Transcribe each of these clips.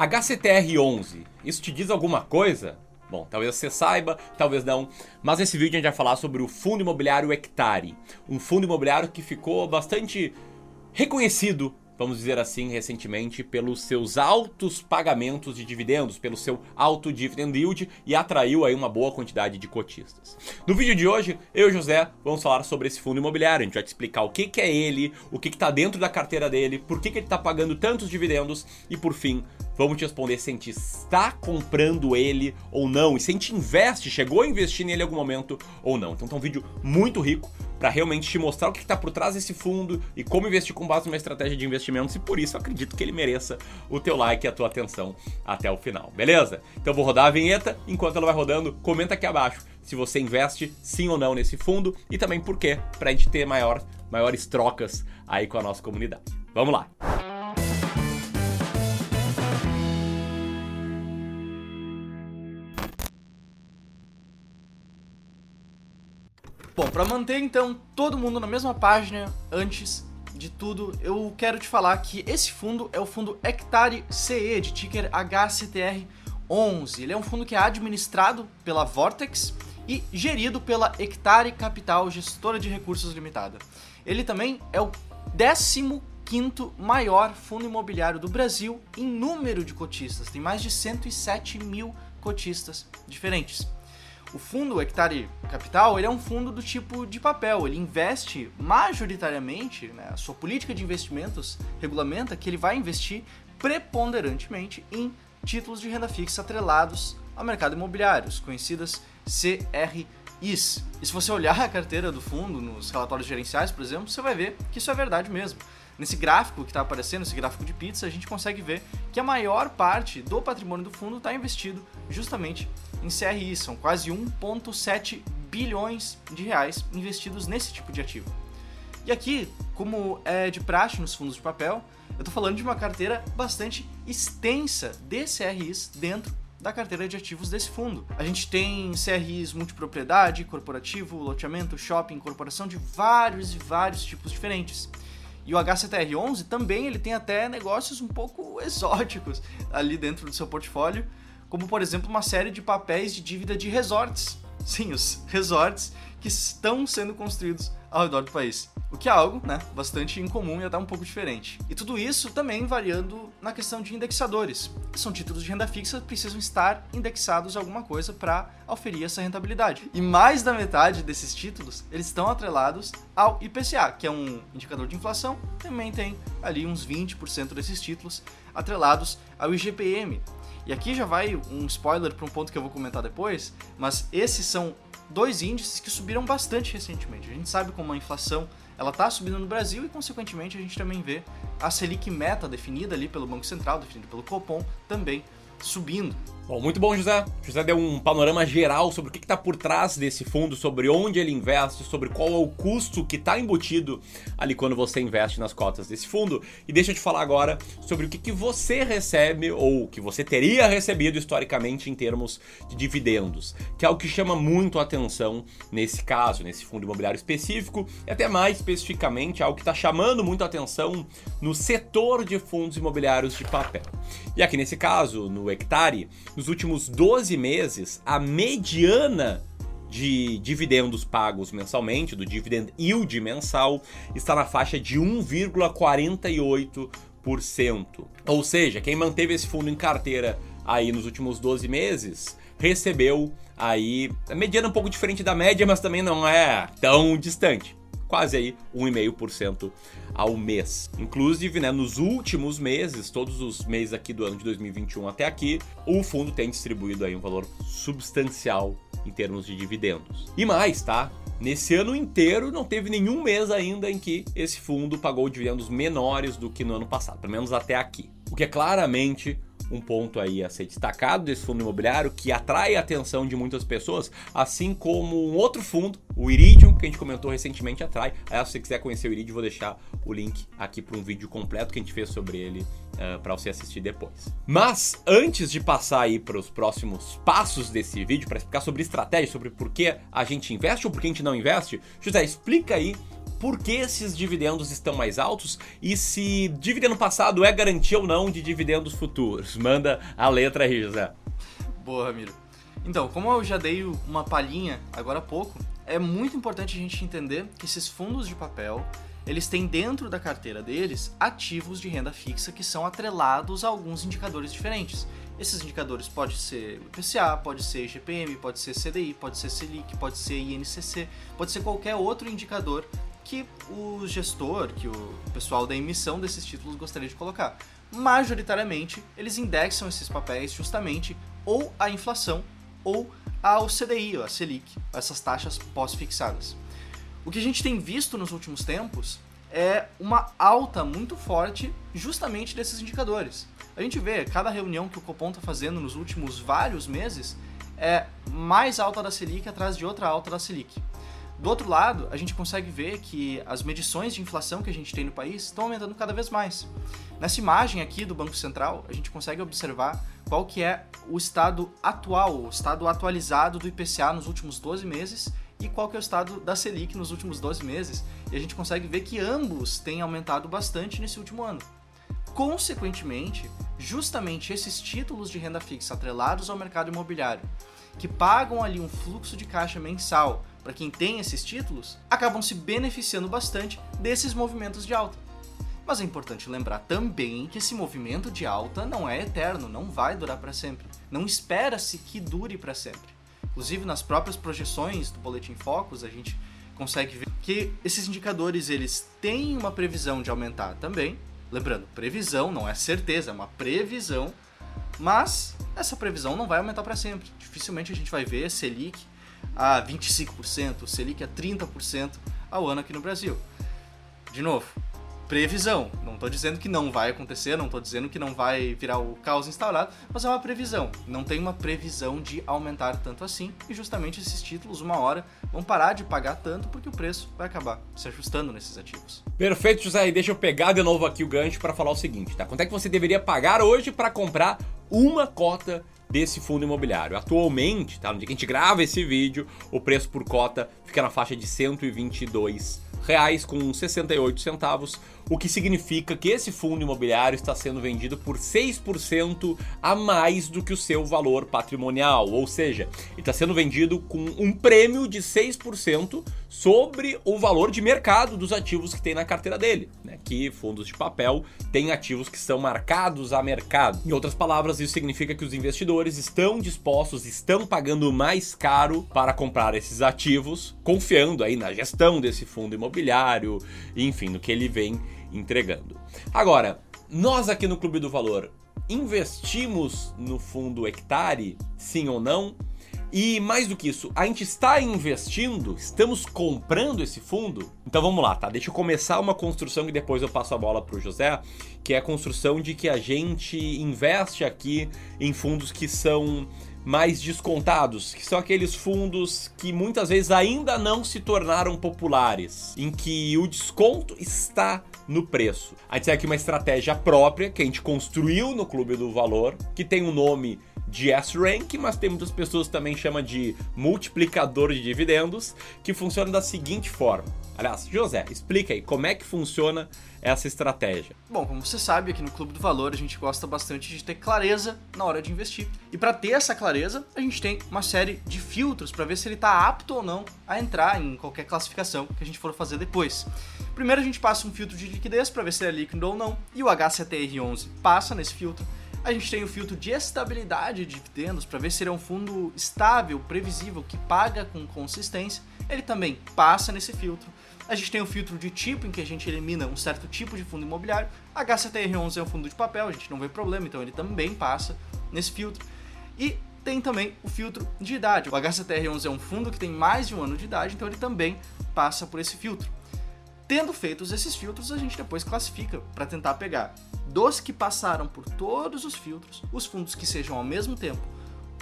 HCTR11, isso te diz alguma coisa? Bom, talvez você saiba, talvez não, mas nesse vídeo a gente vai falar sobre o fundo imobiliário Hectare, um fundo imobiliário que ficou bastante reconhecido vamos dizer assim, recentemente, pelos seus altos pagamentos de dividendos, pelo seu alto dividend yield e atraiu aí uma boa quantidade de cotistas. No vídeo de hoje, eu e José vamos falar sobre esse fundo imobiliário. A gente vai te explicar o que, que é ele, o que está dentro da carteira dele, por que, que ele está pagando tantos dividendos e, por fim, vamos te responder se a gente está comprando ele ou não e se a gente investe, chegou a investir nele em algum momento ou não. Então, tá um vídeo muito rico para realmente te mostrar o que está por trás desse fundo e como investir com base numa estratégia de investimentos e por isso acredito que ele mereça o teu like e a tua atenção até o final, beleza? Então vou rodar a vinheta, enquanto ela vai rodando, comenta aqui abaixo se você investe sim ou não nesse fundo e também por quê, pra gente ter maior, maiores trocas aí com a nossa comunidade. Vamos lá! Para manter então todo mundo na mesma página antes de tudo, eu quero te falar que esse fundo é o fundo Hectare CE de ticker HCTR11. Ele é um fundo que é administrado pela Vortex e gerido pela Hectare Capital Gestora de Recursos Limitada. Ele também é o 15 quinto maior fundo imobiliário do Brasil em número de cotistas. Tem mais de 107 mil cotistas diferentes. O fundo Hectare Capital ele é um fundo do tipo de papel, ele investe majoritariamente, né, a sua política de investimentos regulamenta que ele vai investir preponderantemente em títulos de renda fixa atrelados ao mercado imobiliário, conhecidas CRIs. E se você olhar a carteira do fundo nos relatórios gerenciais, por exemplo, você vai ver que isso é verdade mesmo. Nesse gráfico que está aparecendo, esse gráfico de pizza, a gente consegue ver que a maior parte do patrimônio do fundo está investido justamente em CRI. São quase 1,7 bilhões de reais investidos nesse tipo de ativo. E aqui, como é de praxe nos fundos de papel, eu estou falando de uma carteira bastante extensa de CRIs dentro da carteira de ativos desse fundo. A gente tem CRIs multipropriedade, corporativo, loteamento, shopping, incorporação de vários e vários tipos diferentes. E o HCTR11 também ele tem até negócios um pouco exóticos ali dentro do seu portfólio, como por exemplo uma série de papéis de dívida de resorts. Sim, os resorts que estão sendo construídos ao redor do país. O que é algo, né, bastante incomum e até um pouco diferente. E tudo isso também variando na questão de indexadores. São títulos de renda fixa que precisam estar indexados a alguma coisa para oferir essa rentabilidade. E mais da metade desses títulos, eles estão atrelados ao IPCA, que é um indicador de inflação. Também tem ali uns 20% desses títulos atrelados ao IGPM. E aqui já vai um spoiler para um ponto que eu vou comentar depois, mas esses são dois índices que subiram bastante recentemente. A gente sabe como a inflação ela está subindo no Brasil e, consequentemente, a gente também vê a Selic meta definida ali pelo Banco Central, definida pelo Copom, também subindo. Bom, muito bom, José. José deu um panorama geral sobre o que está por trás desse fundo, sobre onde ele investe, sobre qual é o custo que está embutido ali quando você investe nas cotas desse fundo. E deixa eu te falar agora sobre o que, que você recebe ou que você teria recebido historicamente em termos de dividendos, que é o que chama muito a atenção nesse caso, nesse fundo imobiliário específico, e até mais especificamente algo que está chamando muito a atenção no setor de fundos imobiliários de papel. E aqui nesse caso, no Hectare, nos últimos 12 meses, a mediana de dividendos pagos mensalmente, do dividend yield mensal, está na faixa de 1,48%. Ou seja, quem manteve esse fundo em carteira aí nos últimos 12 meses recebeu aí a mediana um pouco diferente da média, mas também não é tão distante quase aí 1,5% ao mês. Inclusive, né, nos últimos meses, todos os meses aqui do ano de 2021 até aqui, o fundo tem distribuído aí um valor substancial em termos de dividendos. E mais, tá? Nesse ano inteiro não teve nenhum mês ainda em que esse fundo pagou dividendos menores do que no ano passado, pelo menos até aqui. O que é claramente um ponto aí a ser destacado desse fundo imobiliário que atrai a atenção de muitas pessoas, assim como um outro fundo, o Iridium, que a gente comentou recentemente, atrai. Aí, se você quiser conhecer o Iridium, vou deixar o link aqui para um vídeo completo que a gente fez sobre ele uh, eh, para você assistir depois. Mas antes de passar aí para os próximos passos desse vídeo, para explicar sobre estratégia, sobre por que a gente investe ou por que a gente não investe, José, explica aí por que esses dividendos estão mais altos e se dividendo passado é garantia ou não de dividendos futuros. Manda a letra aí, José. Boa, Ramiro. Então, como eu já dei uma palhinha agora há pouco, é muito importante a gente entender que esses fundos de papel, eles têm dentro da carteira deles ativos de renda fixa que são atrelados a alguns indicadores diferentes. Esses indicadores pode ser IPCA, pode ser GPM, pode ser CDI, pode ser Selic, pode ser INCC, pode ser qualquer outro indicador que o gestor, que o pessoal da emissão desses títulos gostaria de colocar. Majoritariamente, eles indexam esses papéis justamente ou à inflação ou ao CDI, a Selic, essas taxas pós-fixadas. O que a gente tem visto nos últimos tempos é uma alta muito forte justamente desses indicadores. A gente vê cada reunião que o Copom está fazendo nos últimos vários meses é mais alta da Selic atrás de outra alta da Selic. Do outro lado, a gente consegue ver que as medições de inflação que a gente tem no país estão aumentando cada vez mais. Nessa imagem aqui do Banco Central, a gente consegue observar qual que é o estado atual, o estado atualizado do IPCA nos últimos 12 meses e qual que é o estado da Selic nos últimos 12 meses. E a gente consegue ver que ambos têm aumentado bastante nesse último ano. Consequentemente, justamente esses títulos de renda fixa atrelados ao mercado imobiliário, que pagam ali um fluxo de caixa mensal para quem tem esses títulos, acabam se beneficiando bastante desses movimentos de alta. Mas é importante lembrar também que esse movimento de alta não é eterno, não vai durar para sempre. Não espera-se que dure para sempre. Inclusive nas próprias projeções do boletim Focus, a gente consegue ver que esses indicadores eles têm uma previsão de aumentar também. Lembrando, previsão não é certeza, é uma previsão, mas essa previsão não vai aumentar para sempre. Dificilmente a gente vai ver Selic a 25%, Selic a 30% ao ano aqui no Brasil. De novo, previsão. Não estou dizendo que não vai acontecer, não estou dizendo que não vai virar o caos instaurado, mas é uma previsão. Não tem uma previsão de aumentar tanto assim, e justamente esses títulos, uma hora, vão parar de pagar tanto porque o preço vai acabar se ajustando nesses ativos. Perfeito, José. E deixa eu pegar de novo aqui o gancho para falar o seguinte, tá? Quanto é que você deveria pagar hoje para comprar uma cota desse fundo imobiliário. Atualmente, tá, no dia que a gente grava esse vídeo, o preço por cota fica na faixa de 122 reais com 68 centavos, o que significa que esse fundo imobiliário está sendo vendido por 6% a mais do que o seu valor patrimonial, ou seja, está sendo vendido com um prêmio de 6% sobre o valor de mercado dos ativos que tem na carteira dele, que fundos de papel têm ativos que são marcados a mercado. Em outras palavras, isso significa que os investidores estão dispostos, estão pagando mais caro para comprar esses ativos, confiando aí na gestão desse fundo imobiliário, enfim, no que ele vem entregando. Agora, nós aqui no Clube do Valor investimos no fundo Hectare, sim ou não? E mais do que isso, a gente está investindo, estamos comprando esse fundo. Então vamos lá, tá? Deixa eu começar uma construção e depois eu passo a bola para o José, que é a construção de que a gente investe aqui em fundos que são mais descontados, que são aqueles fundos que muitas vezes ainda não se tornaram populares, em que o desconto está no preço. A gente tem aqui uma estratégia própria que a gente construiu no Clube do Valor, que tem um nome de S-Rank, mas tem muitas pessoas que também chamam de multiplicador de dividendos, que funciona da seguinte forma. Aliás, José, explica aí como é que funciona essa estratégia. Bom, como você sabe, aqui no Clube do Valor a gente gosta bastante de ter clareza na hora de investir. E para ter essa clareza, a gente tem uma série de filtros para ver se ele está apto ou não a entrar em qualquer classificação que a gente for fazer depois. Primeiro a gente passa um filtro de liquidez para ver se ele é líquido ou não, e o HCTR11 passa nesse filtro. A gente tem o filtro de estabilidade de dividendos para ver se ele é um fundo estável, previsível, que paga com consistência. Ele também passa nesse filtro. A gente tem o filtro de tipo, em que a gente elimina um certo tipo de fundo imobiliário. HCTR11 é um fundo de papel, a gente não vê problema, então ele também passa nesse filtro. E tem também o filtro de idade. O HCTR11 é um fundo que tem mais de um ano de idade, então ele também passa por esse filtro. Tendo feitos esses filtros, a gente depois classifica para tentar pegar dos que passaram por todos os filtros, os fundos que sejam ao mesmo tempo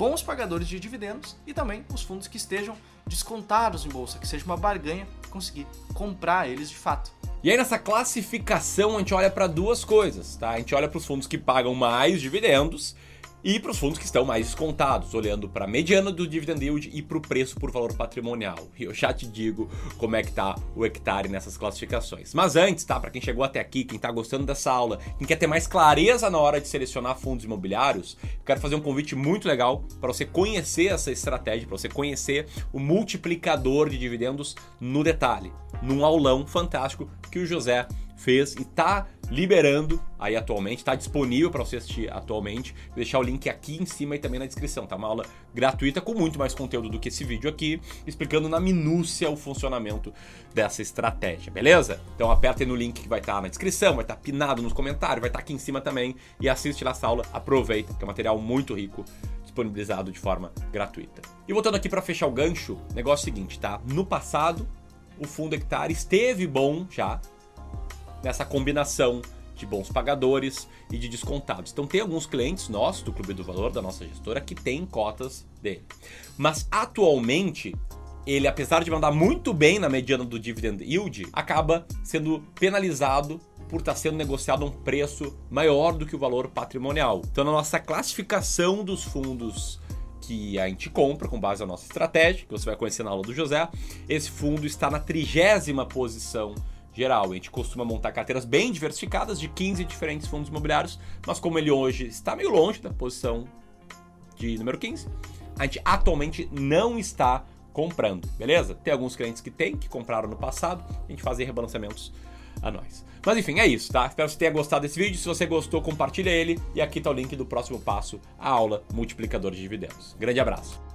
bons pagadores de dividendos e também os fundos que estejam descontados em bolsa, que seja uma barganha conseguir comprar eles de fato. E aí nessa classificação a gente olha para duas coisas, tá? A gente olha para os fundos que pagam mais dividendos e para os fundos que estão mais descontados, olhando para a mediana do dividend yield e para o preço por valor patrimonial. E eu já te digo como é que tá o hectare nessas classificações. Mas antes, tá, para quem chegou até aqui, quem está gostando dessa aula, quem quer ter mais clareza na hora de selecionar fundos imobiliários, quero fazer um convite muito legal para você conhecer essa estratégia, para você conhecer o multiplicador de dividendos no detalhe, num aulão fantástico que o José fez e tá liberando aí atualmente, está disponível para você assistir atualmente. Vou deixar o link aqui em cima e também na descrição, tá? Uma aula gratuita com muito mais conteúdo do que esse vídeo aqui, explicando na minúcia o funcionamento dessa estratégia, beleza? Então aperta aí no link que vai estar tá na descrição, vai estar tá pinado nos comentários, vai estar tá aqui em cima também e assiste lá essa aula, aproveita, que é um material muito rico disponibilizado de forma gratuita. E voltando aqui para fechar o gancho, negócio é seguinte, tá? No passado, o fundo hectare esteve bom já, nessa combinação de bons pagadores e de descontados. Então tem alguns clientes nossos do Clube do Valor, da nossa gestora, que tem cotas dele. Mas atualmente, ele, apesar de mandar muito bem na mediana do dividend yield, acaba sendo penalizado por estar sendo negociado a um preço maior do que o valor patrimonial. Então, na nossa classificação dos fundos que a gente compra com base na nossa estratégia, que você vai conhecer na aula do José, esse fundo está na trigésima posição geral. A gente costuma montar carteiras bem diversificadas de 15 diferentes fundos imobiliários, mas como ele hoje está meio longe da posição de número 15, a gente atualmente não está comprando, beleza? Tem alguns clientes que tem, que compraram no passado, a gente faz rebalanceamentos a nós. Mas enfim, é isso, tá? Espero que você tenha gostado desse vídeo. Se você gostou, compartilha ele. E aqui tá o link do próximo passo, a aula multiplicador de dividendos. Grande abraço.